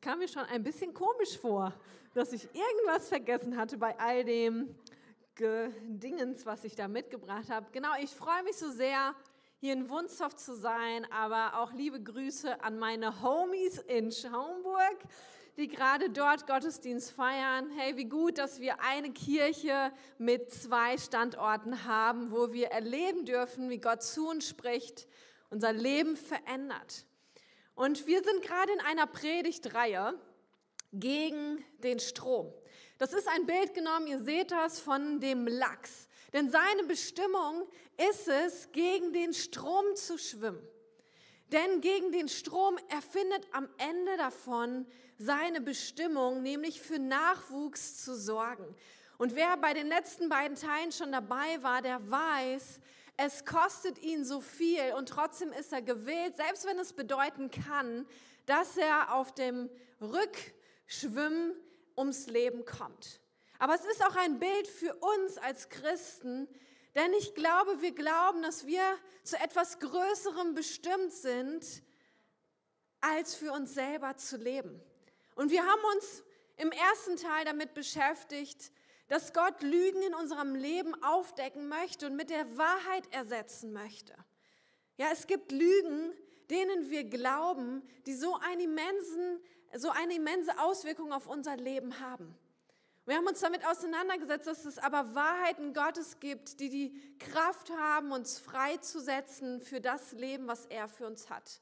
kam mir schon ein bisschen komisch vor, dass ich irgendwas vergessen hatte bei all dem Dingens, was ich da mitgebracht habe. Genau, ich freue mich so sehr, hier in Wunstorf zu sein, aber auch liebe Grüße an meine Homies in Schaumburg, die gerade dort Gottesdienst feiern. Hey, wie gut, dass wir eine Kirche mit zwei Standorten haben, wo wir erleben dürfen, wie Gott zu uns spricht, unser Leben verändert. Und wir sind gerade in einer Predigtreihe gegen den Strom. Das ist ein Bild genommen, ihr seht das, von dem Lachs. Denn seine Bestimmung ist es, gegen den Strom zu schwimmen. Denn gegen den Strom erfindet am Ende davon seine Bestimmung, nämlich für Nachwuchs zu sorgen. Und wer bei den letzten beiden Teilen schon dabei war, der weiß, es kostet ihn so viel und trotzdem ist er gewillt, selbst wenn es bedeuten kann, dass er auf dem Rückschwimmen ums Leben kommt. Aber es ist auch ein Bild für uns als Christen, denn ich glaube, wir glauben, dass wir zu etwas Größerem bestimmt sind, als für uns selber zu leben. Und wir haben uns im ersten Teil damit beschäftigt, dass Gott Lügen in unserem Leben aufdecken möchte und mit der Wahrheit ersetzen möchte. Ja, es gibt Lügen, denen wir glauben, die so, einen immensen, so eine immense Auswirkung auf unser Leben haben. Wir haben uns damit auseinandergesetzt, dass es aber Wahrheiten Gottes gibt, die die Kraft haben, uns freizusetzen für das Leben, was er für uns hat.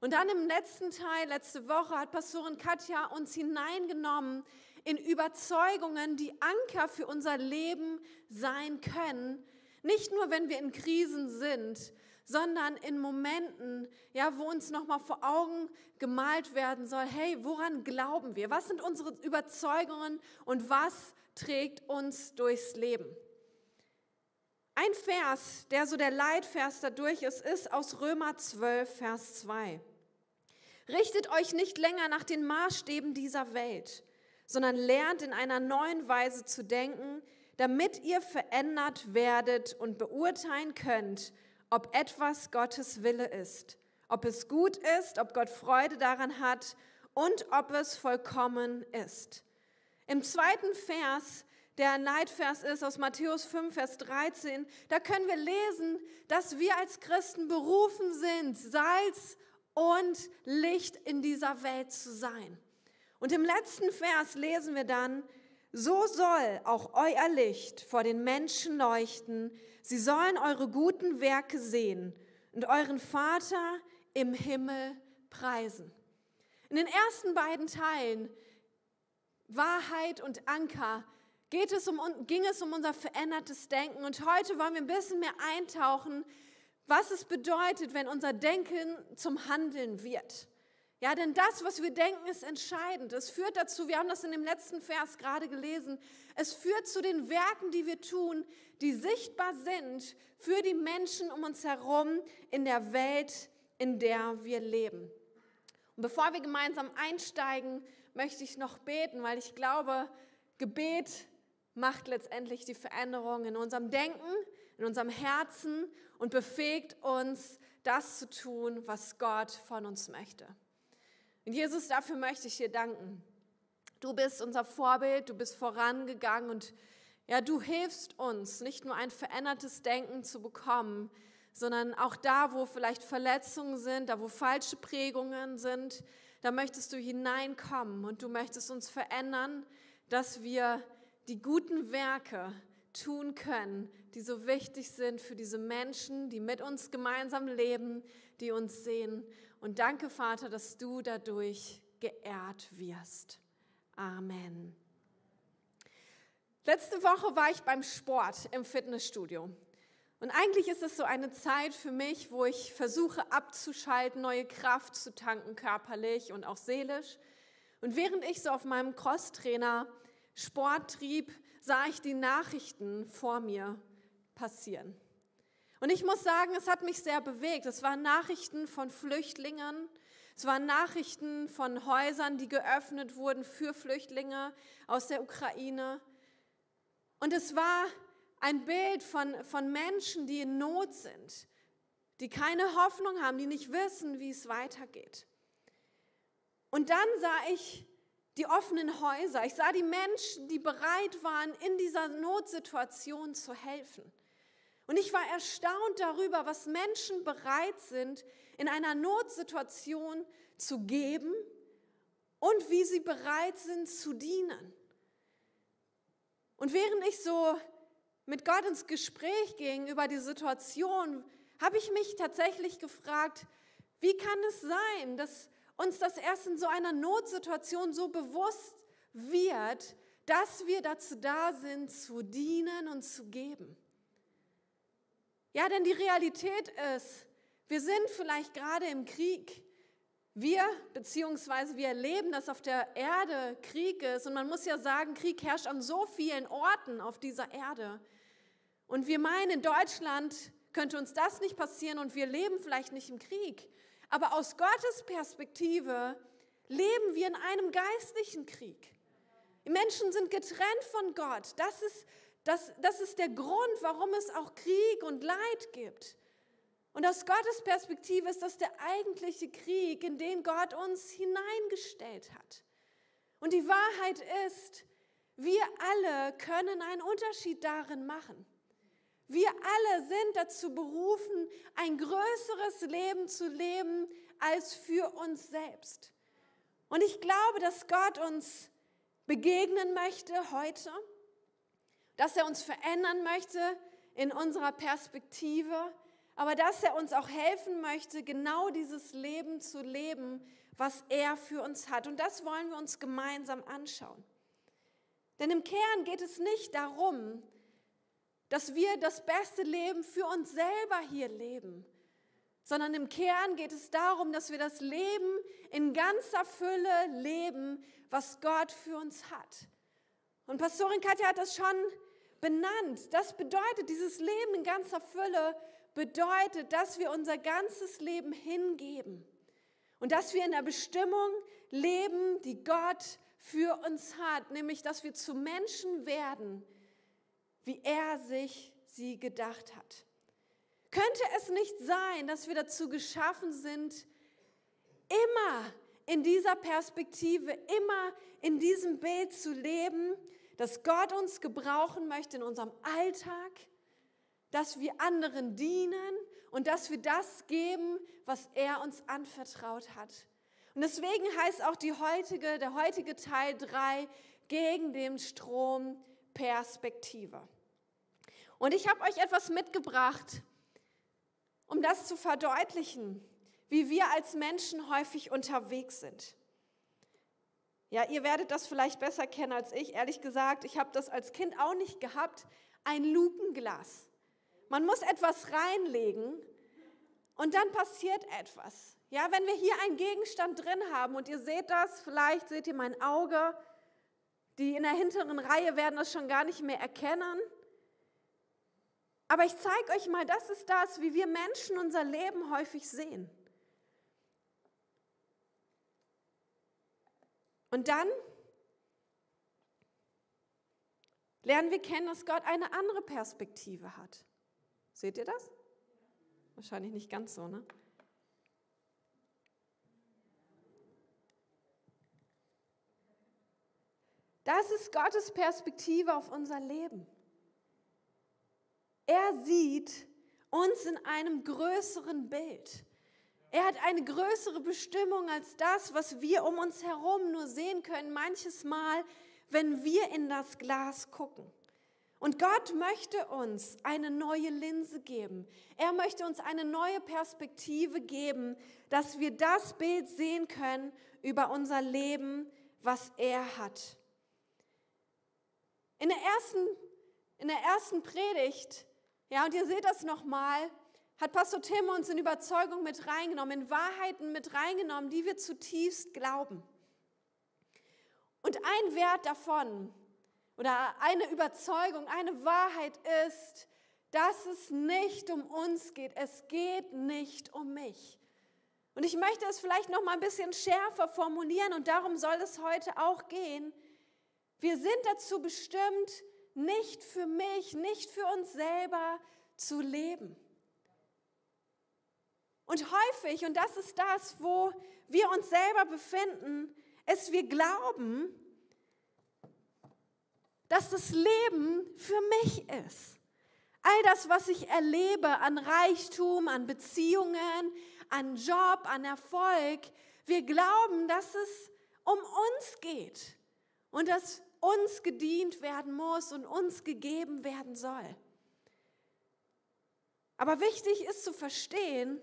Und dann im letzten Teil, letzte Woche, hat Pastorin Katja uns hineingenommen in Überzeugungen, die Anker für unser Leben sein können. Nicht nur, wenn wir in Krisen sind, sondern in Momenten, ja, wo uns nochmal vor Augen gemalt werden soll, hey, woran glauben wir? Was sind unsere Überzeugungen und was trägt uns durchs Leben? Ein Vers, der so der Leitvers dadurch ist, ist aus Römer 12, Vers 2. Richtet euch nicht länger nach den Maßstäben dieser Welt, sondern lernt in einer neuen Weise zu denken, damit ihr verändert werdet und beurteilen könnt, ob etwas Gottes Wille ist, ob es gut ist, ob Gott Freude daran hat und ob es vollkommen ist. Im zweiten Vers, der ein Leitvers ist aus Matthäus 5, Vers 13, da können wir lesen, dass wir als Christen berufen sind, Salz und Licht in dieser Welt zu sein. Und im letzten Vers lesen wir dann, so soll auch euer Licht vor den Menschen leuchten, sie sollen eure guten Werke sehen und euren Vater im Himmel preisen. In den ersten beiden Teilen, Wahrheit und Anker, geht es um, ging es um unser verändertes Denken. Und heute wollen wir ein bisschen mehr eintauchen, was es bedeutet, wenn unser Denken zum Handeln wird. Ja, denn das, was wir denken, ist entscheidend. Es führt dazu, wir haben das in dem letzten Vers gerade gelesen, es führt zu den Werken, die wir tun, die sichtbar sind für die Menschen um uns herum in der Welt, in der wir leben. Und bevor wir gemeinsam einsteigen, möchte ich noch beten, weil ich glaube, Gebet macht letztendlich die Veränderung in unserem Denken, in unserem Herzen und befähigt uns, das zu tun, was Gott von uns möchte. Und Jesus, dafür möchte ich dir danken. Du bist unser Vorbild, du bist vorangegangen und ja, du hilfst uns, nicht nur ein verändertes Denken zu bekommen, sondern auch da, wo vielleicht Verletzungen sind, da, wo falsche Prägungen sind, da möchtest du hineinkommen und du möchtest uns verändern, dass wir die guten Werke tun können, die so wichtig sind für diese Menschen, die mit uns gemeinsam leben, die uns sehen. Und danke, Vater, dass du dadurch geehrt wirst. Amen. Letzte Woche war ich beim Sport im Fitnessstudio. Und eigentlich ist es so eine Zeit für mich, wo ich versuche abzuschalten, neue Kraft zu tanken, körperlich und auch seelisch. Und während ich so auf meinem Crosstrainer Sport trieb, sah ich die Nachrichten vor mir passieren. Und ich muss sagen, es hat mich sehr bewegt. Es waren Nachrichten von Flüchtlingen, es waren Nachrichten von Häusern, die geöffnet wurden für Flüchtlinge aus der Ukraine. Und es war ein Bild von, von Menschen, die in Not sind, die keine Hoffnung haben, die nicht wissen, wie es weitergeht. Und dann sah ich die offenen Häuser. Ich sah die Menschen, die bereit waren, in dieser Notsituation zu helfen. Und ich war erstaunt darüber, was Menschen bereit sind, in einer Notsituation zu geben und wie sie bereit sind zu dienen. Und während ich so mit Gott ins Gespräch ging über die Situation, habe ich mich tatsächlich gefragt, wie kann es sein, dass uns das erst in so einer Notsituation so bewusst wird, dass wir dazu da sind, zu dienen und zu geben. Ja, denn die Realität ist, wir sind vielleicht gerade im Krieg. Wir, beziehungsweise wir erleben, dass auf der Erde Krieg ist. Und man muss ja sagen, Krieg herrscht an so vielen Orten auf dieser Erde. Und wir meinen, in Deutschland könnte uns das nicht passieren und wir leben vielleicht nicht im Krieg. Aber aus Gottes Perspektive leben wir in einem geistlichen Krieg. Die Menschen sind getrennt von Gott. Das ist, das, das ist der Grund, warum es auch Krieg und Leid gibt. Und aus Gottes Perspektive ist das der eigentliche Krieg, in den Gott uns hineingestellt hat. Und die Wahrheit ist, wir alle können einen Unterschied darin machen. Wir alle sind dazu berufen, ein größeres Leben zu leben als für uns selbst. Und ich glaube, dass Gott uns begegnen möchte heute, dass er uns verändern möchte in unserer Perspektive, aber dass er uns auch helfen möchte, genau dieses Leben zu leben, was er für uns hat. Und das wollen wir uns gemeinsam anschauen. Denn im Kern geht es nicht darum, dass wir das beste Leben für uns selber hier leben, sondern im Kern geht es darum, dass wir das Leben in ganzer Fülle leben, was Gott für uns hat. Und Pastorin Katja hat das schon benannt. Das bedeutet, dieses Leben in ganzer Fülle bedeutet, dass wir unser ganzes Leben hingeben und dass wir in der Bestimmung leben, die Gott für uns hat, nämlich dass wir zu Menschen werden, wie er sich sie gedacht hat. Könnte es nicht sein, dass wir dazu geschaffen sind, immer in dieser Perspektive, immer in diesem Bild zu leben, dass Gott uns gebrauchen möchte in unserem Alltag, dass wir anderen dienen und dass wir das geben, was er uns anvertraut hat. Und deswegen heißt auch heutige, der heutige Teil 3 gegen den Strom Perspektive. Und ich habe euch etwas mitgebracht, um das zu verdeutlichen, wie wir als Menschen häufig unterwegs sind. Ja, ihr werdet das vielleicht besser kennen als ich. Ehrlich gesagt, ich habe das als Kind auch nicht gehabt. Ein Lupenglas. Man muss etwas reinlegen und dann passiert etwas. Ja, wenn wir hier einen Gegenstand drin haben und ihr seht das, vielleicht seht ihr mein Auge, die in der hinteren Reihe werden das schon gar nicht mehr erkennen. Aber ich zeige euch mal, das ist das, wie wir Menschen unser Leben häufig sehen. Und dann lernen wir kennen, dass Gott eine andere Perspektive hat. Seht ihr das? Wahrscheinlich nicht ganz so, ne? Das ist Gottes Perspektive auf unser Leben. Er sieht uns in einem größeren Bild. Er hat eine größere Bestimmung als das, was wir um uns herum nur sehen können, manches Mal, wenn wir in das Glas gucken. Und Gott möchte uns eine neue Linse geben. Er möchte uns eine neue Perspektive geben, dass wir das Bild sehen können über unser Leben, was er hat. In der ersten, in der ersten Predigt ja, und ihr seht das nochmal, hat Pastor Tim uns in Überzeugung mit reingenommen, in Wahrheiten mit reingenommen, die wir zutiefst glauben. Und ein Wert davon oder eine Überzeugung, eine Wahrheit ist, dass es nicht um uns geht. Es geht nicht um mich. Und ich möchte es vielleicht noch mal ein bisschen schärfer formulieren und darum soll es heute auch gehen. Wir sind dazu bestimmt, nicht für mich, nicht für uns selber zu leben. Und häufig, und das ist das, wo wir uns selber befinden, ist, wir glauben, dass das Leben für mich ist. All das, was ich erlebe an Reichtum, an Beziehungen, an Job, an Erfolg, wir glauben, dass es um uns geht und dass uns gedient werden muss und uns gegeben werden soll. Aber wichtig ist zu verstehen,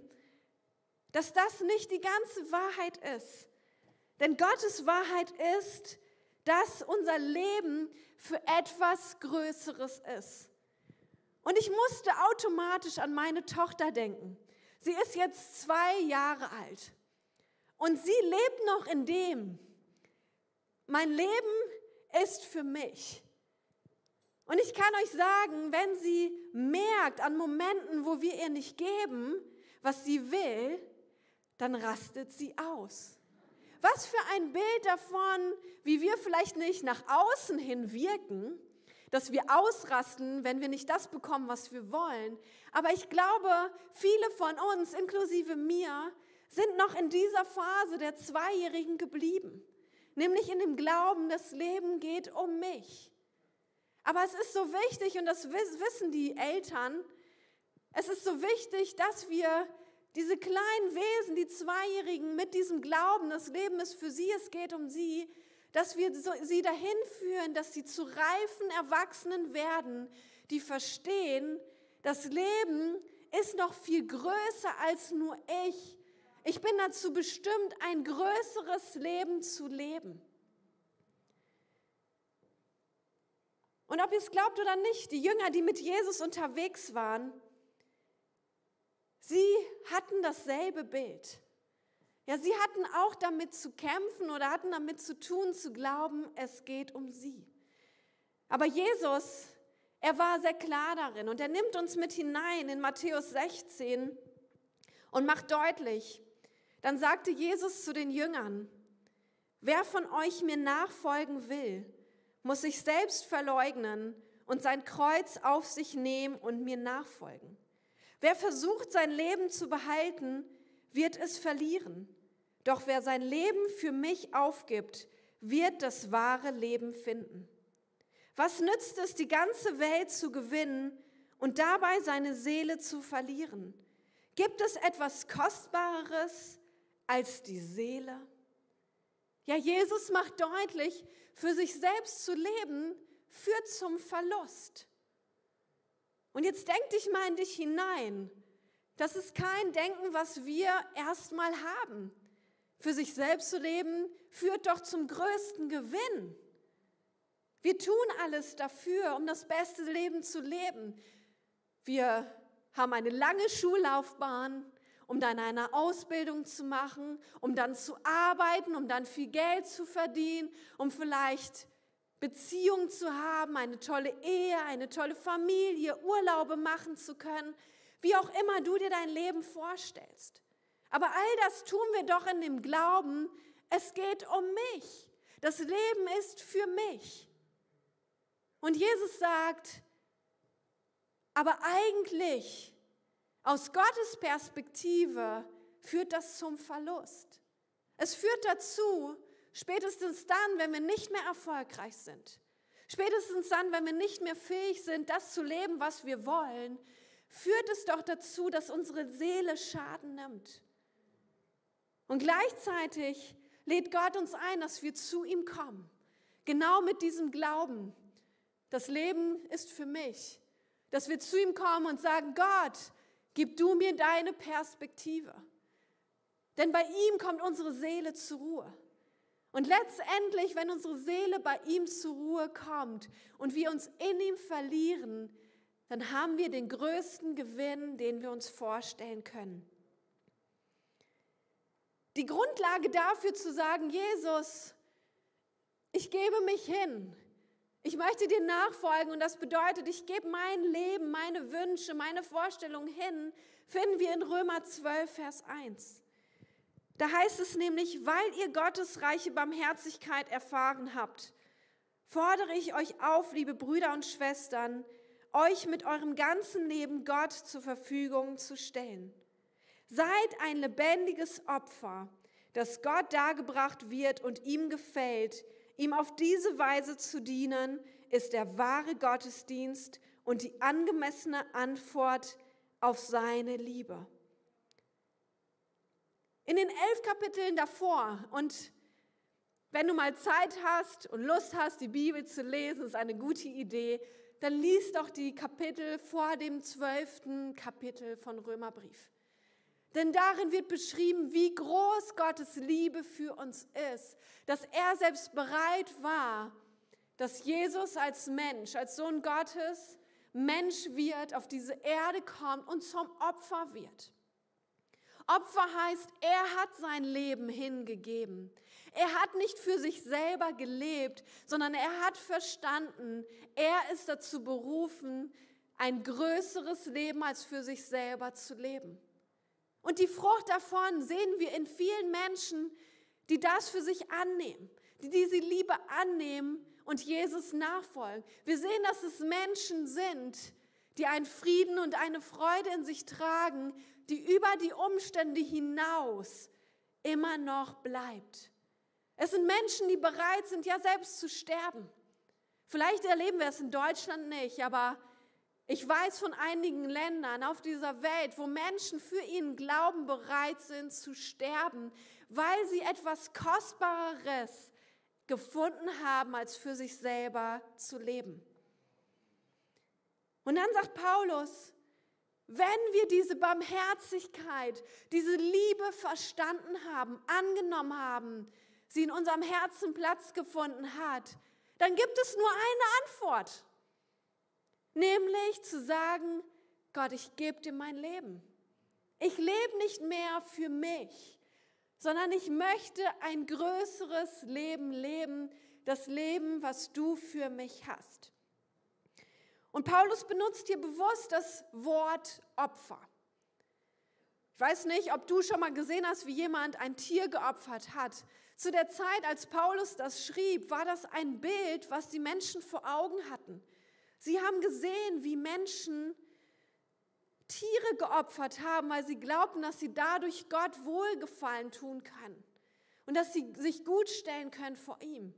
dass das nicht die ganze Wahrheit ist. Denn Gottes Wahrheit ist, dass unser Leben für etwas Größeres ist. Und ich musste automatisch an meine Tochter denken. Sie ist jetzt zwei Jahre alt. Und sie lebt noch in dem, mein Leben ist für mich. Und ich kann euch sagen, wenn sie merkt an Momenten, wo wir ihr nicht geben, was sie will, dann rastet sie aus. Was für ein Bild davon, wie wir vielleicht nicht nach außen hin wirken, dass wir ausrasten, wenn wir nicht das bekommen, was wir wollen. Aber ich glaube, viele von uns, inklusive mir, sind noch in dieser Phase der Zweijährigen geblieben. Nämlich in dem Glauben, das Leben geht um mich. Aber es ist so wichtig, und das wissen die Eltern, es ist so wichtig, dass wir diese kleinen Wesen, die Zweijährigen, mit diesem Glauben, das Leben ist für sie, es geht um sie, dass wir sie dahin führen, dass sie zu reifen Erwachsenen werden, die verstehen, das Leben ist noch viel größer als nur ich. Ich bin dazu bestimmt, ein größeres Leben zu leben. Und ob ihr es glaubt oder nicht, die Jünger, die mit Jesus unterwegs waren, sie hatten dasselbe Bild. Ja, sie hatten auch damit zu kämpfen oder hatten damit zu tun, zu glauben, es geht um sie. Aber Jesus, er war sehr klar darin und er nimmt uns mit hinein in Matthäus 16 und macht deutlich, dann sagte Jesus zu den Jüngern, wer von euch mir nachfolgen will, muss sich selbst verleugnen und sein Kreuz auf sich nehmen und mir nachfolgen. Wer versucht, sein Leben zu behalten, wird es verlieren. Doch wer sein Leben für mich aufgibt, wird das wahre Leben finden. Was nützt es, die ganze Welt zu gewinnen und dabei seine Seele zu verlieren? Gibt es etwas Kostbareres als die Seele? Ja, Jesus macht deutlich, für sich selbst zu leben führt zum Verlust. Und jetzt denk dich mal in dich hinein. Das ist kein Denken, was wir erstmal haben. Für sich selbst zu leben führt doch zum größten Gewinn. Wir tun alles dafür, um das beste Leben zu leben. Wir haben eine lange Schullaufbahn, um dann eine Ausbildung zu machen, um dann zu arbeiten, um dann viel Geld zu verdienen, um vielleicht Beziehungen zu haben, eine tolle Ehe, eine tolle Familie, Urlaube machen zu können, wie auch immer du dir dein Leben vorstellst. Aber all das tun wir doch in dem Glauben, es geht um mich. Das Leben ist für mich. Und Jesus sagt, aber eigentlich, aus Gottes Perspektive, führt das zum Verlust. Es führt dazu, Spätestens dann, wenn wir nicht mehr erfolgreich sind, spätestens dann, wenn wir nicht mehr fähig sind, das zu leben, was wir wollen, führt es doch dazu, dass unsere Seele Schaden nimmt. Und gleichzeitig lädt Gott uns ein, dass wir zu ihm kommen. Genau mit diesem Glauben. Das Leben ist für mich. Dass wir zu ihm kommen und sagen, Gott, gib du mir deine Perspektive. Denn bei ihm kommt unsere Seele zur Ruhe. Und letztendlich, wenn unsere Seele bei ihm zur Ruhe kommt und wir uns in ihm verlieren, dann haben wir den größten Gewinn, den wir uns vorstellen können. Die Grundlage dafür zu sagen, Jesus, ich gebe mich hin, ich möchte dir nachfolgen und das bedeutet, ich gebe mein Leben, meine Wünsche, meine Vorstellungen hin, finden wir in Römer 12, Vers 1. Da heißt es nämlich, weil ihr Gottes reiche Barmherzigkeit erfahren habt, fordere ich euch auf, liebe Brüder und Schwestern, euch mit eurem ganzen Leben Gott zur Verfügung zu stellen. Seid ein lebendiges Opfer, dass Gott dargebracht wird und ihm gefällt, ihm auf diese Weise zu dienen, ist der wahre Gottesdienst und die angemessene Antwort auf seine Liebe. In den elf Kapiteln davor und wenn du mal Zeit hast und Lust hast, die Bibel zu lesen, ist eine gute Idee, dann lies doch die Kapitel vor dem zwölften Kapitel von Römerbrief. Denn darin wird beschrieben, wie groß Gottes Liebe für uns ist, dass er selbst bereit war, dass Jesus als Mensch, als Sohn Gottes, Mensch wird, auf diese Erde kommt und zum Opfer wird. Opfer heißt, er hat sein Leben hingegeben. Er hat nicht für sich selber gelebt, sondern er hat verstanden, er ist dazu berufen, ein größeres Leben als für sich selber zu leben. Und die Frucht davon sehen wir in vielen Menschen, die das für sich annehmen, die diese Liebe annehmen und Jesus nachfolgen. Wir sehen, dass es Menschen sind, die einen Frieden und eine Freude in sich tragen, die über die Umstände hinaus immer noch bleibt. Es sind Menschen, die bereit sind, ja selbst zu sterben. Vielleicht erleben wir es in Deutschland nicht, aber ich weiß von einigen Ländern auf dieser Welt, wo Menschen für ihren Glauben bereit sind zu sterben, weil sie etwas Kostbareres gefunden haben, als für sich selber zu leben. Und dann sagt Paulus, wenn wir diese Barmherzigkeit, diese Liebe verstanden haben, angenommen haben, sie in unserem Herzen Platz gefunden hat, dann gibt es nur eine Antwort. Nämlich zu sagen, Gott, ich gebe dir mein Leben. Ich lebe nicht mehr für mich, sondern ich möchte ein größeres Leben leben, das Leben, was du für mich hast. Und Paulus benutzt hier bewusst das Wort Opfer. Ich weiß nicht, ob du schon mal gesehen hast, wie jemand ein Tier geopfert hat. Zu der Zeit, als Paulus das schrieb, war das ein Bild, was die Menschen vor Augen hatten. Sie haben gesehen, wie Menschen Tiere geopfert haben, weil sie glaubten, dass sie dadurch Gott Wohlgefallen tun können und dass sie sich gut stellen können vor ihm.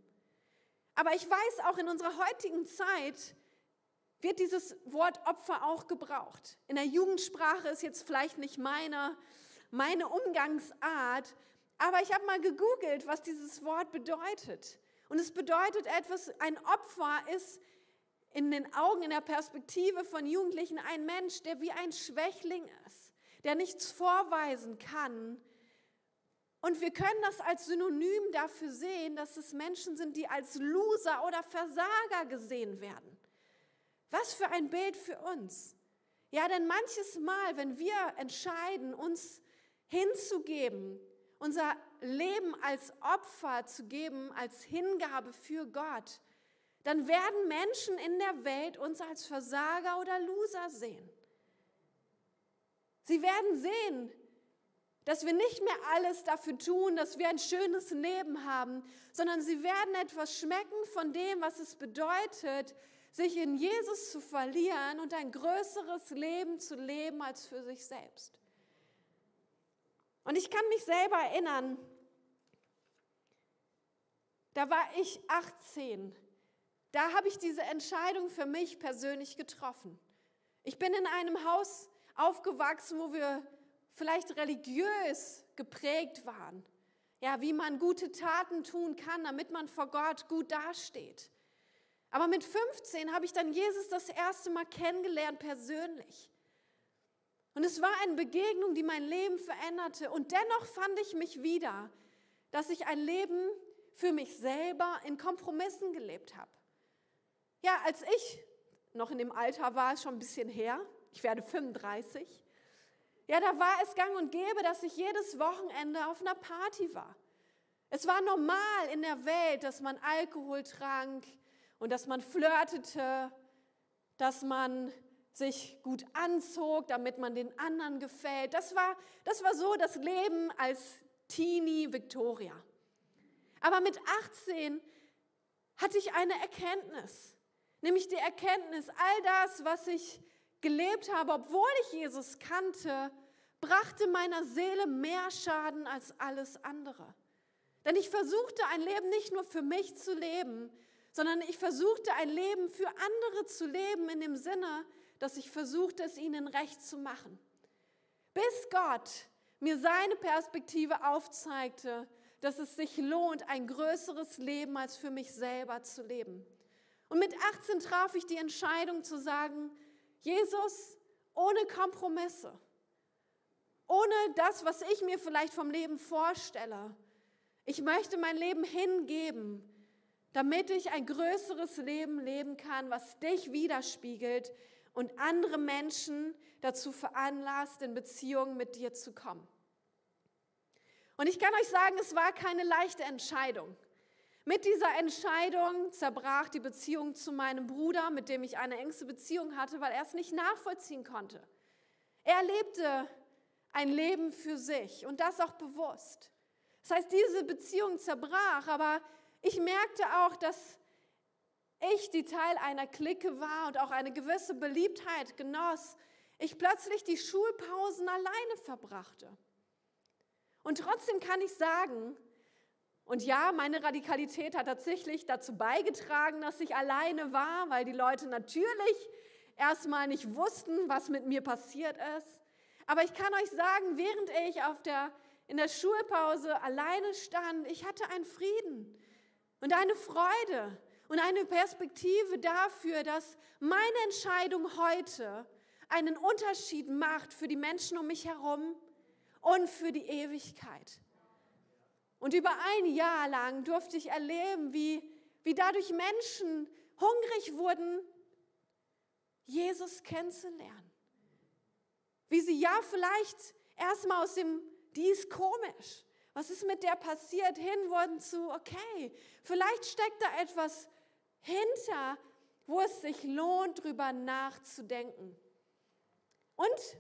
Aber ich weiß auch in unserer heutigen Zeit wird dieses Wort Opfer auch gebraucht. In der Jugendsprache ist jetzt vielleicht nicht meine, meine Umgangsart, aber ich habe mal gegoogelt, was dieses Wort bedeutet. Und es bedeutet etwas, ein Opfer ist in den Augen, in der Perspektive von Jugendlichen ein Mensch, der wie ein Schwächling ist, der nichts vorweisen kann. Und wir können das als Synonym dafür sehen, dass es Menschen sind, die als Loser oder Versager gesehen werden. Was für ein Bild für uns. Ja, denn manches Mal, wenn wir entscheiden, uns hinzugeben, unser Leben als Opfer zu geben, als Hingabe für Gott, dann werden Menschen in der Welt uns als Versager oder Loser sehen. Sie werden sehen, dass wir nicht mehr alles dafür tun, dass wir ein schönes Leben haben, sondern sie werden etwas schmecken von dem, was es bedeutet, sich in Jesus zu verlieren und ein größeres Leben zu leben als für sich selbst. Und ich kann mich selber erinnern, da war ich 18 da habe ich diese Entscheidung für mich persönlich getroffen. Ich bin in einem Haus aufgewachsen, wo wir vielleicht religiös geprägt waren. Ja, wie man gute Taten tun kann, damit man vor Gott gut dasteht. Aber mit 15 habe ich dann Jesus das erste Mal kennengelernt persönlich. Und es war eine Begegnung, die mein Leben veränderte. Und dennoch fand ich mich wieder, dass ich ein Leben für mich selber in Kompromissen gelebt habe. Ja, als ich noch in dem Alter war, ist schon ein bisschen her, ich werde 35, ja, da war es gang und gäbe, dass ich jedes Wochenende auf einer Party war. Es war normal in der Welt, dass man Alkohol trank und dass man flirtete, dass man sich gut anzog, damit man den anderen gefällt. Das war, das war so das Leben als Teenie Victoria. Aber mit 18 hatte ich eine Erkenntnis. Nämlich die Erkenntnis, all das, was ich gelebt habe, obwohl ich Jesus kannte, brachte meiner Seele mehr Schaden als alles andere. Denn ich versuchte ein Leben nicht nur für mich zu leben, sondern ich versuchte ein Leben für andere zu leben in dem Sinne, dass ich versuchte, es ihnen recht zu machen. Bis Gott mir seine Perspektive aufzeigte, dass es sich lohnt, ein größeres Leben als für mich selber zu leben. Und mit 18 traf ich die Entscheidung zu sagen, Jesus, ohne Kompromisse, ohne das, was ich mir vielleicht vom Leben vorstelle. Ich möchte mein Leben hingeben, damit ich ein größeres Leben leben kann, was dich widerspiegelt und andere Menschen dazu veranlasst, in Beziehungen mit dir zu kommen. Und ich kann euch sagen, es war keine leichte Entscheidung. Mit dieser Entscheidung zerbrach die Beziehung zu meinem Bruder, mit dem ich eine engste Beziehung hatte, weil er es nicht nachvollziehen konnte. Er lebte ein Leben für sich und das auch bewusst. Das heißt, diese Beziehung zerbrach, aber ich merkte auch, dass ich, die Teil einer Clique war und auch eine gewisse Beliebtheit genoss, ich plötzlich die Schulpausen alleine verbrachte. Und trotzdem kann ich sagen, und ja, meine Radikalität hat tatsächlich dazu beigetragen, dass ich alleine war, weil die Leute natürlich erstmal nicht wussten, was mit mir passiert ist. Aber ich kann euch sagen, während ich auf der, in der Schulpause alleine stand, ich hatte einen Frieden und eine Freude und eine Perspektive dafür, dass meine Entscheidung heute einen Unterschied macht für die Menschen um mich herum und für die Ewigkeit. Und über ein Jahr lang durfte ich erleben, wie, wie dadurch Menschen hungrig wurden, Jesus kennenzulernen. Wie sie ja vielleicht erstmal aus dem, die ist komisch. Was ist mit der passiert? Hin wurden zu, okay, vielleicht steckt da etwas hinter, wo es sich lohnt, drüber nachzudenken. Und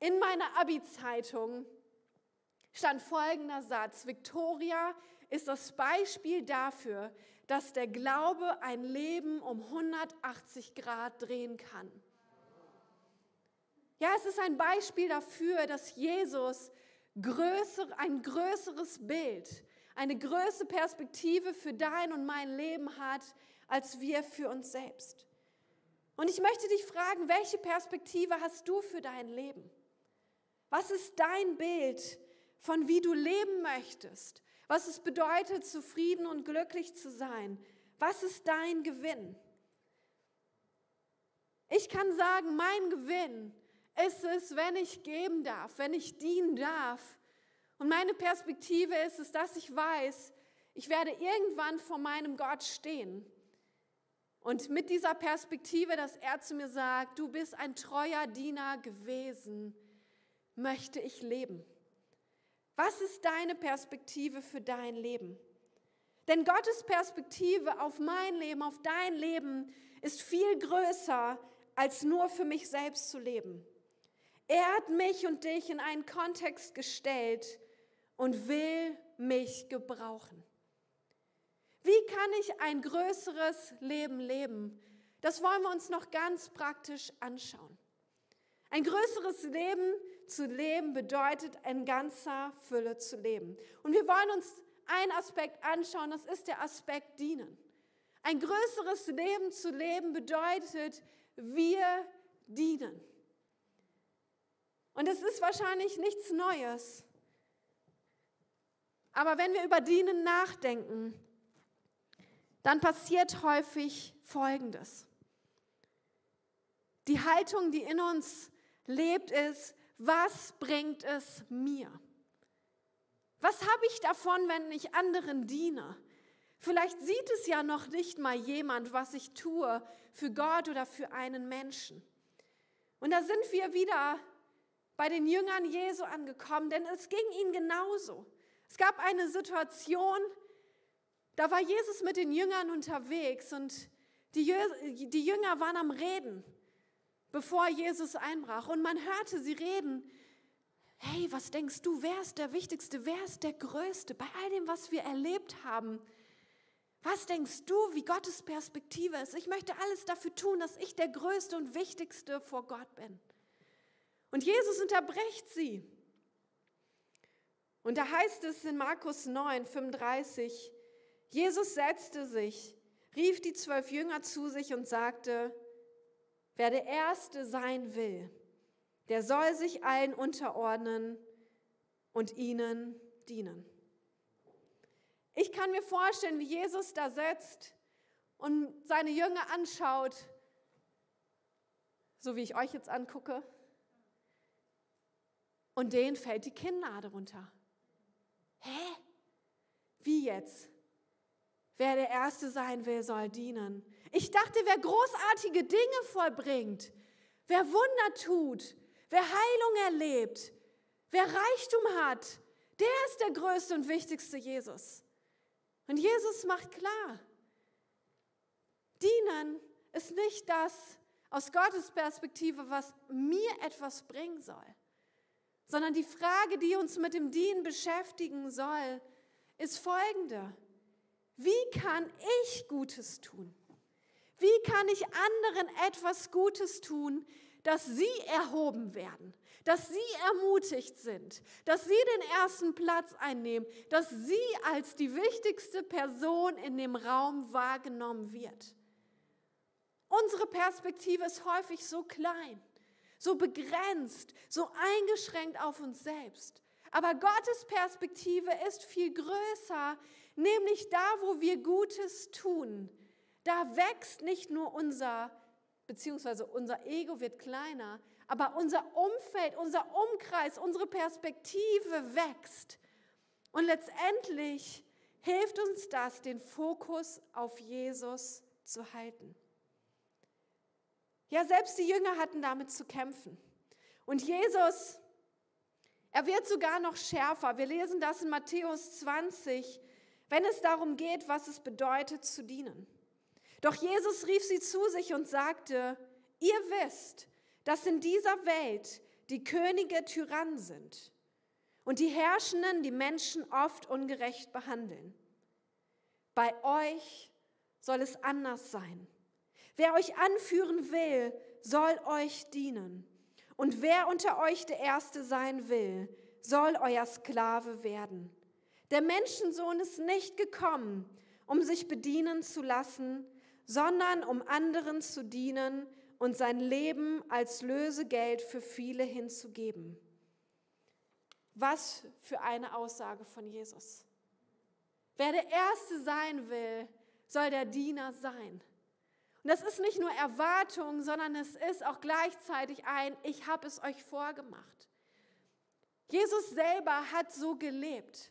in meiner Abi-Zeitung stand folgender Satz. Victoria ist das Beispiel dafür, dass der Glaube ein Leben um 180 Grad drehen kann. Ja, es ist ein Beispiel dafür, dass Jesus größer, ein größeres Bild, eine größere Perspektive für dein und mein Leben hat, als wir für uns selbst. Und ich möchte dich fragen, welche Perspektive hast du für dein Leben? Was ist dein Bild von wie du leben möchtest? Was es bedeutet, zufrieden und glücklich zu sein? Was ist dein Gewinn? Ich kann sagen, mein Gewinn ist es, wenn ich geben darf, wenn ich dienen darf. Und meine Perspektive ist es, dass ich weiß, ich werde irgendwann vor meinem Gott stehen. Und mit dieser Perspektive, dass er zu mir sagt, du bist ein treuer Diener gewesen, möchte ich leben. Was ist deine Perspektive für dein Leben? Denn Gottes Perspektive auf mein Leben, auf dein Leben ist viel größer, als nur für mich selbst zu leben. Er hat mich und dich in einen Kontext gestellt und will mich gebrauchen. Wie kann ich ein größeres Leben leben? Das wollen wir uns noch ganz praktisch anschauen. Ein größeres Leben zu leben bedeutet, in ganzer Fülle zu leben. Und wir wollen uns einen Aspekt anschauen, das ist der Aspekt dienen. Ein größeres Leben zu leben bedeutet, wir dienen. Und es ist wahrscheinlich nichts Neues. Aber wenn wir über Dienen nachdenken, dann passiert häufig Folgendes. Die Haltung, die in uns lebt, ist, was bringt es mir? Was habe ich davon, wenn ich anderen diene? Vielleicht sieht es ja noch nicht mal jemand, was ich tue für Gott oder für einen Menschen. Und da sind wir wieder bei den Jüngern Jesu angekommen, denn es ging ihnen genauso. Es gab eine Situation, da war Jesus mit den Jüngern unterwegs und die, Jünger waren am Reden, bevor Jesus einbrach. Und man hörte sie reden. Hey, was denkst du, wer ist der Wichtigste, wer ist der Größte bei all dem, was wir erlebt haben? Was denkst du, wie Gottes Perspektive ist? Ich möchte alles dafür tun, dass ich der Größte und Wichtigste vor Gott bin. Und Jesus unterbricht sie. Und da heißt es in Markus 9, 35, Jesus setzte sich, rief die zwölf Jünger zu sich und sagte, wer der Erste sein will, der soll sich allen unterordnen und ihnen dienen. Ich kann mir vorstellen, wie Jesus da sitzt und seine Jünger anschaut, so wie ich euch jetzt angucke, und denen fällt die Kinnlade runter. Hä? Wie jetzt? Wer der Erste sein will, soll dienen. Ich dachte, wer großartige Dinge vollbringt, wer Wunder tut, wer Heilung erlebt, wer Reichtum hat, der ist der größte und wichtigste Jesus. Und Jesus macht klar, dienen ist nicht das aus Gottes Perspektive, was mir etwas bringen soll sondern die Frage, die uns mit dem Dienen beschäftigen soll, ist folgende. Wie kann ich Gutes tun? Wie kann ich anderen etwas Gutes tun, dass sie erhoben werden, dass sie ermutigt sind, dass sie den ersten Platz einnehmen, dass sie als die wichtigste Person in dem Raum wahrgenommen wird? Unsere Perspektive ist häufig so klein so begrenzt, so eingeschränkt auf uns selbst. Aber Gottes Perspektive ist viel größer, nämlich da, wo wir Gutes tun. Da wächst nicht nur unser, beziehungsweise unser Ego wird kleiner, aber unser Umfeld, unser Umkreis, unsere Perspektive wächst. Und letztendlich hilft uns das, den Fokus auf Jesus zu halten. Ja, selbst die Jünger hatten damit zu kämpfen. Und Jesus, er wird sogar noch schärfer. Wir lesen das in Matthäus 20, wenn es darum geht, was es bedeutet zu dienen. Doch Jesus rief sie zu sich und sagte, ihr wisst, dass in dieser Welt die Könige Tyrannen sind und die Herrschenden die Menschen oft ungerecht behandeln. Bei euch soll es anders sein. Wer euch anführen will, soll euch dienen. Und wer unter euch der Erste sein will, soll euer Sklave werden. Der Menschensohn ist nicht gekommen, um sich bedienen zu lassen, sondern um anderen zu dienen und sein Leben als Lösegeld für viele hinzugeben. Was für eine Aussage von Jesus. Wer der Erste sein will, soll der Diener sein. Und das ist nicht nur Erwartung, sondern es ist auch gleichzeitig ein, ich habe es euch vorgemacht. Jesus selber hat so gelebt.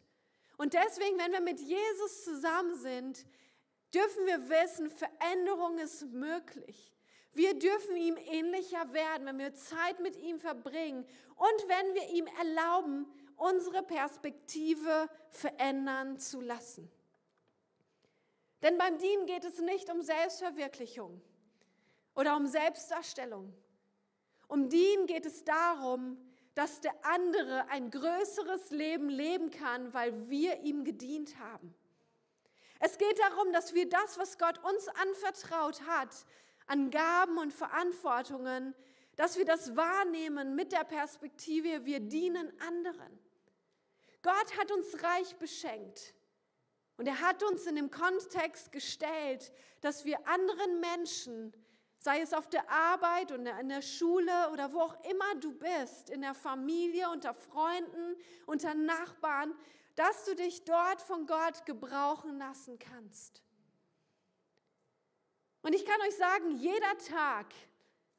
Und deswegen, wenn wir mit Jesus zusammen sind, dürfen wir wissen, Veränderung ist möglich. Wir dürfen ihm ähnlicher werden, wenn wir Zeit mit ihm verbringen und wenn wir ihm erlauben, unsere Perspektive verändern zu lassen. Denn beim Dienen geht es nicht um Selbstverwirklichung oder um Selbstdarstellung. Um Dienen geht es darum, dass der andere ein größeres Leben leben kann, weil wir ihm gedient haben. Es geht darum, dass wir das, was Gott uns anvertraut hat, an Gaben und Verantwortungen, dass wir das wahrnehmen mit der Perspektive, wir dienen anderen. Gott hat uns reich beschenkt. Und er hat uns in dem Kontext gestellt, dass wir anderen Menschen, sei es auf der Arbeit oder in der Schule oder wo auch immer du bist, in der Familie, unter Freunden, unter Nachbarn, dass du dich dort von Gott gebrauchen lassen kannst. Und ich kann euch sagen, jeder Tag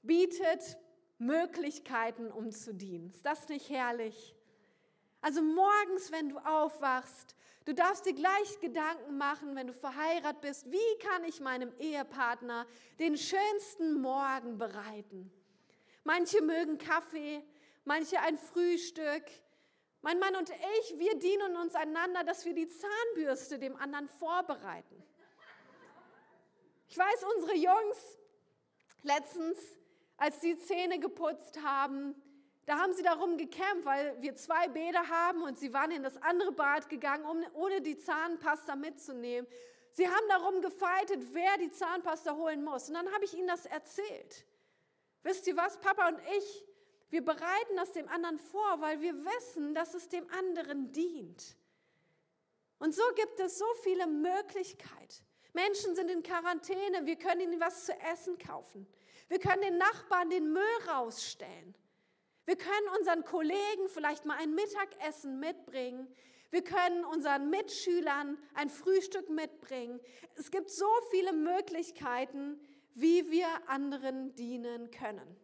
bietet Möglichkeiten, um zu dienen. Ist das nicht herrlich? Also morgens, wenn du aufwachst, Du darfst dir gleich Gedanken machen, wenn du verheiratet bist, wie kann ich meinem Ehepartner den schönsten Morgen bereiten? Manche mögen Kaffee, manche ein Frühstück. Mein Mann und ich, wir dienen uns einander, dass wir die Zahnbürste dem anderen vorbereiten. Ich weiß, unsere Jungs letztens, als sie Zähne geputzt haben, da haben sie darum gekämpft, weil wir zwei Bäder haben und sie waren in das andere Bad gegangen, um, ohne die Zahnpasta mitzunehmen. Sie haben darum gefeitet, wer die Zahnpasta holen muss. Und dann habe ich ihnen das erzählt. Wisst ihr was, Papa und ich, Wir bereiten das dem anderen vor, weil wir wissen, dass es dem anderen dient. Und so gibt es so viele Möglichkeiten. Menschen sind in Quarantäne, wir können ihnen was zu essen kaufen. Wir können den Nachbarn den Müll rausstellen. Wir können unseren Kollegen vielleicht mal ein Mittagessen mitbringen. Wir können unseren Mitschülern ein Frühstück mitbringen. Es gibt so viele Möglichkeiten, wie wir anderen dienen können.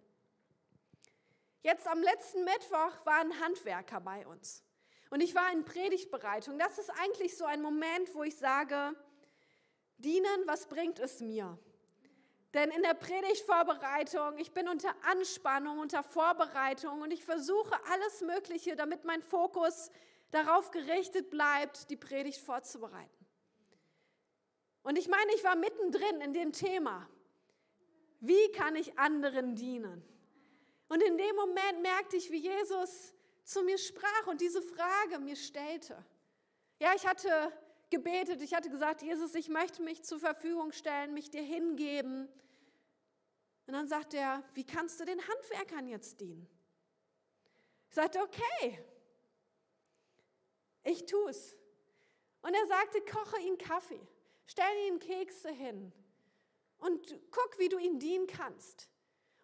Jetzt am letzten Mittwoch war ein Handwerker bei uns. Und ich war in Predigtbereitung. Das ist eigentlich so ein Moment, wo ich sage, dienen, was bringt es mir? Denn in der Predigtvorbereitung, ich bin unter Anspannung, unter Vorbereitung und ich versuche alles Mögliche, damit mein Fokus darauf gerichtet bleibt, die Predigt vorzubereiten. Und ich meine, ich war mittendrin in dem Thema. Wie kann ich anderen dienen? Und in dem Moment merkte ich, wie Jesus zu mir sprach und diese Frage mir stellte. Ja, ich hatte gebetet, ich hatte gesagt, Jesus, ich möchte mich zur Verfügung stellen, mich dir hingeben. Und dann sagt er, wie kannst du den Handwerkern jetzt dienen? Ich sagte, okay, ich tue es. Und er sagte, koche ihnen Kaffee, stell ihnen Kekse hin und guck, wie du ihnen dienen kannst.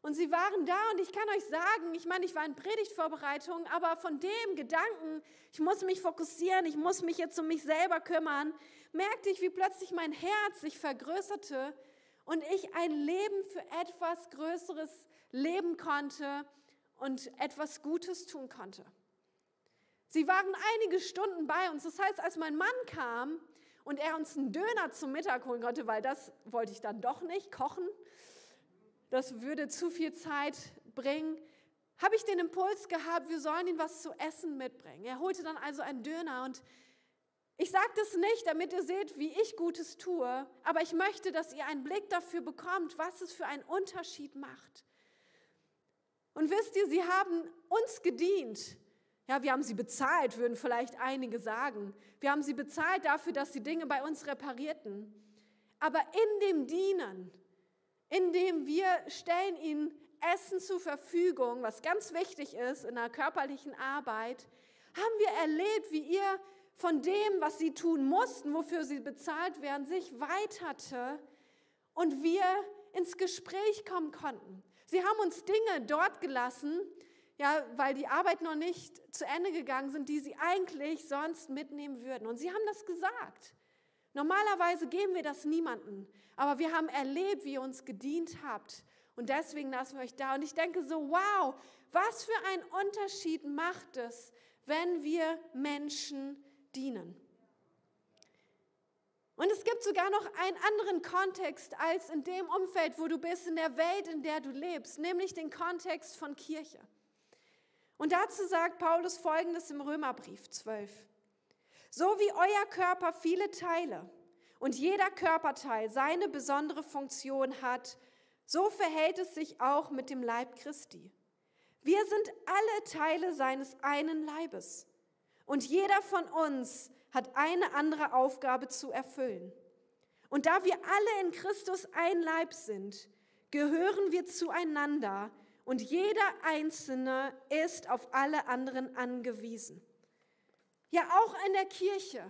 Und sie waren da und ich kann euch sagen, ich meine, ich war in Predigtvorbereitung, aber von dem Gedanken, ich muss mich fokussieren, ich muss mich jetzt um mich selber kümmern, merkte ich, wie plötzlich mein Herz sich vergrößerte und ich ein Leben für etwas Größeres leben konnte und etwas Gutes tun konnte. Sie waren einige Stunden bei uns. Das heißt, als mein Mann kam und er uns einen Döner zum Mittag holen konnte, weil das wollte ich dann doch nicht kochen, das würde zu viel Zeit bringen, habe ich den Impuls gehabt, wir sollen ihm was zu essen mitbringen. Er holte dann also einen Döner und ich sage das nicht, damit ihr seht, wie ich Gutes tue, aber ich möchte, dass ihr einen Blick dafür bekommt, was es für einen Unterschied macht. Und wisst ihr, sie haben uns gedient. Ja, wir haben sie bezahlt, würden vielleicht einige sagen. Wir haben sie bezahlt dafür, dass sie Dinge bei uns reparierten. Aber in dem Dienen, indem wir stellen ihnen Essen zur Verfügung, was ganz wichtig ist in der körperlichen Arbeit, haben wir erlebt, wie ihr von dem, was sie tun mussten, wofür sie bezahlt werden, sich weiterte und wir ins Gespräch kommen konnten. Sie haben uns Dinge dort gelassen, ja, weil die Arbeit noch nicht zu Ende gegangen sind, die sie eigentlich sonst mitnehmen würden. Und sie haben das gesagt. Normalerweise geben wir das niemandem, aber wir haben erlebt, wie ihr uns gedient habt. Und deswegen lassen wir euch da. Und ich denke so, wow, was für einen Unterschied macht es, wenn wir Menschen dienen. Und es gibt sogar noch einen anderen Kontext als in dem Umfeld, wo du bist, in der Welt, in der du lebst, nämlich den Kontext von Kirche. Und dazu sagt Paulus Folgendes im Römerbrief 12. So wie euer Körper viele Teile und jeder Körperteil seine besondere Funktion hat, so verhält es sich auch mit dem Leib Christi. Wir sind alle Teile seines einen Leibes und jeder von uns hat eine andere Aufgabe zu erfüllen. Und da wir alle in Christus ein Leib sind, gehören wir zueinander und jeder Einzelne ist auf alle anderen angewiesen. Ja, auch in der Kirche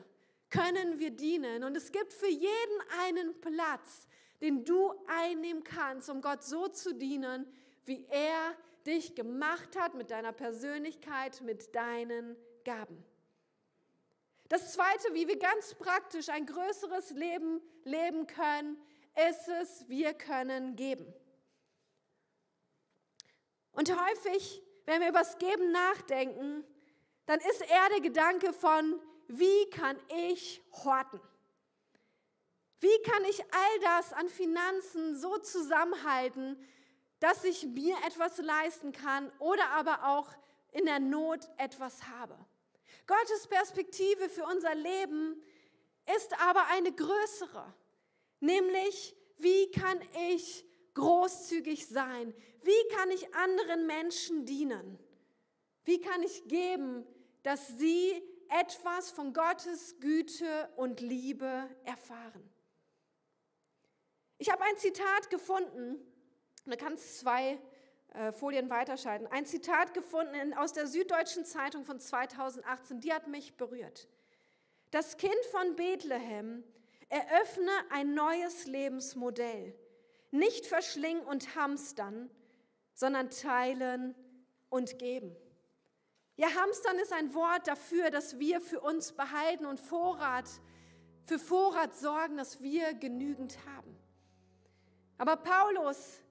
können wir dienen. Und es gibt für jeden einen Platz, den du einnehmen kannst, um Gott so zu dienen, wie er dich gemacht hat mit deiner Persönlichkeit, mit deinen Gaben. Das Zweite, wie wir ganz praktisch ein größeres Leben leben können, ist es, wir können geben. Und häufig, wenn wir über das Geben nachdenken, dann ist eher der Gedanke von, wie kann ich horten? Wie kann ich all das an Finanzen so zusammenhalten, dass ich mir etwas leisten kann oder aber auch in der Not etwas habe? Gottes Perspektive für unser Leben ist aber eine größere, nämlich wie kann ich großzügig sein? Wie kann ich anderen Menschen dienen? Wie kann ich geben, dass sie etwas von Gottes Güte und Liebe erfahren? Ich habe ein Zitat gefunden, da kann es zwei Folien weiterschalten. Ein Zitat gefunden aus der Süddeutschen Zeitung von 2018, die hat mich berührt. Das Kind von Bethlehem eröffne ein neues Lebensmodell. Nicht verschlingen und hamstern, sondern teilen und geben. Ja, hamstern ist ein Wort dafür, dass wir für uns behalten und Vorrat, für Vorrat sorgen, dass wir genügend haben. Aber Paulus,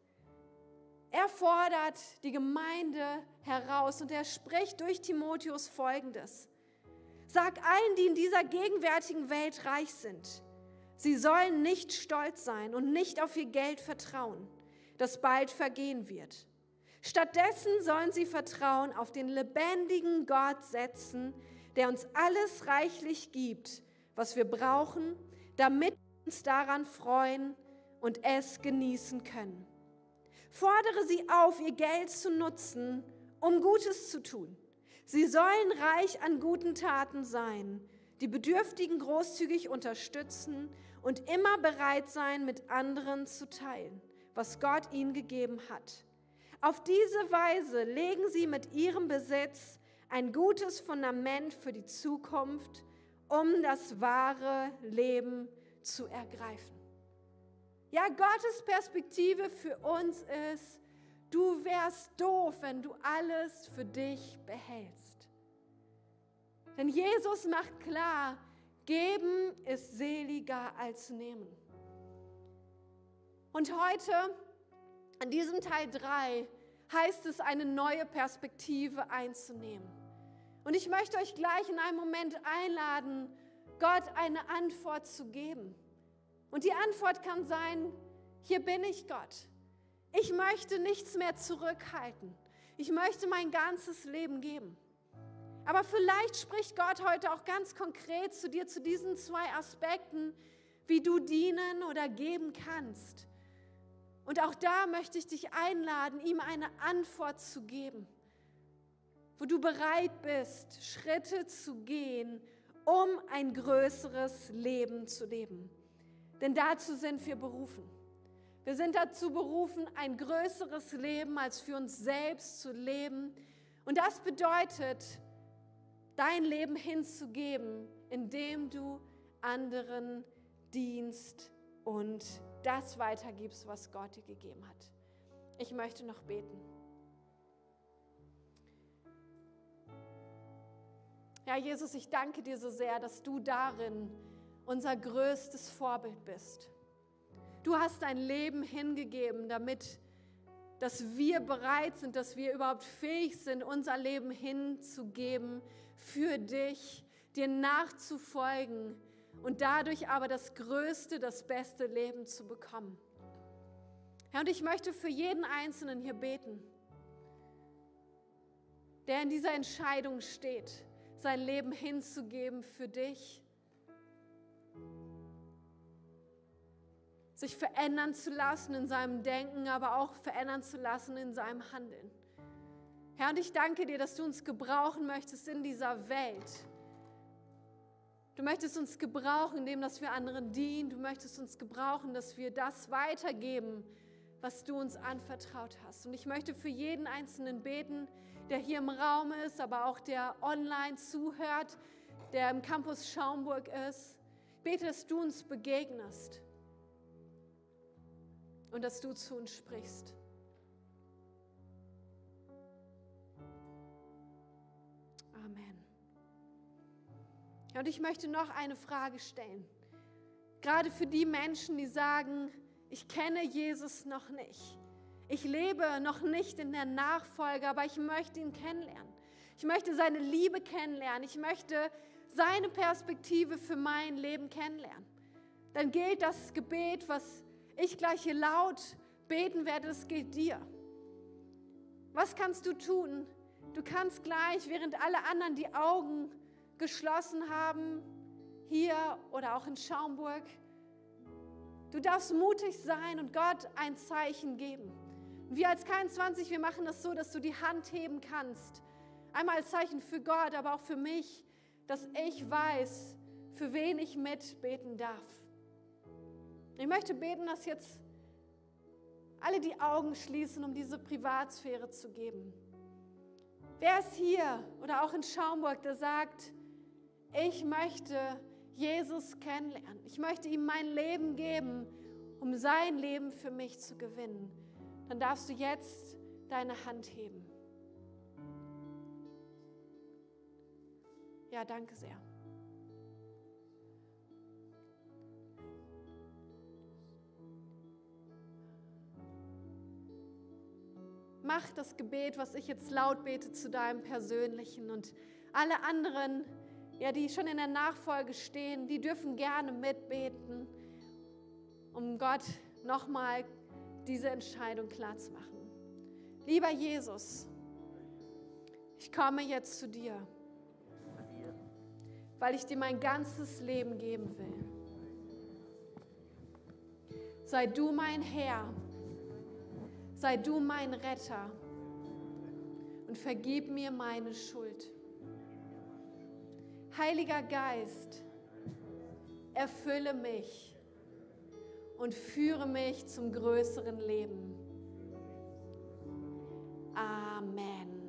er fordert die Gemeinde heraus und er spricht durch Timotheus Folgendes. Sag allen, die in dieser gegenwärtigen Welt reich sind, sie sollen nicht stolz sein und nicht auf ihr Geld vertrauen, das bald vergehen wird. Stattdessen sollen sie Vertrauen auf den lebendigen Gott setzen, der uns alles reichlich gibt, was wir brauchen, damit wir uns daran freuen und es genießen können. Fordere sie auf, ihr Geld zu nutzen, um Gutes zu tun. Sie sollen reich an guten Taten sein, die Bedürftigen großzügig unterstützen und immer bereit sein, mit anderen zu teilen, was Gott ihnen gegeben hat. Auf diese Weise legen sie mit ihrem Besitz ein gutes Fundament für die Zukunft, um das wahre Leben zu ergreifen. Ja, Gottes Perspektive für uns ist, du wärst doof, wenn du alles für dich behältst. Denn Jesus macht klar, geben ist seliger als nehmen. Und heute in diesem Teil 3 heißt es, eine neue Perspektive einzunehmen. Und ich möchte euch gleich in einem Moment einladen, Gott eine Antwort zu geben. Und die Antwort kann sein, hier bin ich Gott. Ich möchte nichts mehr zurückhalten. Ich möchte mein ganzes Leben geben. Aber vielleicht spricht Gott heute auch ganz konkret zu dir zu diesen zwei Aspekten, wie du dienen oder geben kannst. Und auch da möchte ich dich einladen, ihm eine Antwort zu geben, wo du bereit bist, Schritte zu gehen, um ein größeres Leben zu leben. Denn dazu sind wir berufen. Wir sind dazu berufen, ein größeres Leben als für uns selbst zu leben. Und das bedeutet, dein Leben hinzugeben, indem du anderen dienst und das weitergibst, was Gott dir gegeben hat. Ich möchte noch beten. Ja, Jesus, ich danke dir so sehr, dass du darin unser größtes Vorbild bist. Du hast dein Leben hingegeben, damit dass wir bereit sind, dass wir überhaupt fähig sind, unser Leben hinzugeben für dich, dir nachzufolgen und dadurch aber das größte, das beste Leben zu bekommen. Herr, und ich möchte für jeden Einzelnen hier beten, der in dieser Entscheidung steht, sein Leben hinzugeben für dich sich verändern zu lassen in seinem Denken, aber auch verändern zu lassen in seinem Handeln. Herr, und ich danke dir, dass du uns gebrauchen möchtest in dieser Welt. Du möchtest uns gebrauchen, indem dass wir anderen dienen. Du möchtest uns gebrauchen, dass wir das weitergeben, was du uns anvertraut hast. Und ich möchte für jeden Einzelnen beten, der hier im Raum ist, aber auch der online zuhört, der im Campus Schaumburg ist. Ich bete, dass du uns begegnest und dass du zu uns sprichst. Amen. Und ich möchte noch eine Frage stellen. Gerade für die Menschen, die sagen, ich kenne Jesus noch nicht. Ich lebe noch nicht in der Nachfolge, aber ich möchte ihn kennenlernen. Ich möchte seine Liebe kennenlernen. Ich möchte seine Perspektive für mein Leben kennenlernen. Dann gilt das Gebet, was ich gleich hier laut beten werde, es gilt dir. Was kannst du tun? Du kannst gleich, während alle anderen die Augen geschlossen haben, hier oder auch in Schaumburg, du darfst mutig sein und Gott ein Zeichen geben. Wir als K20, wir machen das so, dass du die Hand heben kannst. Einmal als Zeichen für Gott, aber auch für mich, dass ich weiß, für wen ich mitbeten darf. Ich möchte beten, dass jetzt alle die Augen schließen, um diese Privatsphäre zu geben. Wer ist hier oder auch in Schaumburg, der sagt, ich möchte Jesus kennenlernen. Ich möchte ihm mein Leben geben, um sein Leben für mich zu gewinnen. Dann darfst du jetzt deine Hand heben. Ja, danke sehr. Mach das Gebet, was ich jetzt laut bete, zu deinem persönlichen und alle anderen, ja, die schon in der Nachfolge stehen, die dürfen gerne mitbeten, um Gott nochmal diese Entscheidung klar zu machen. Lieber Jesus, ich komme jetzt zu dir, weil ich dir mein ganzes Leben geben will. Sei du mein Herr, sei du mein Retter und vergib mir meine Schuld. Heiliger Geist, erfülle mich und führe mich zum größeren Leben. Amen.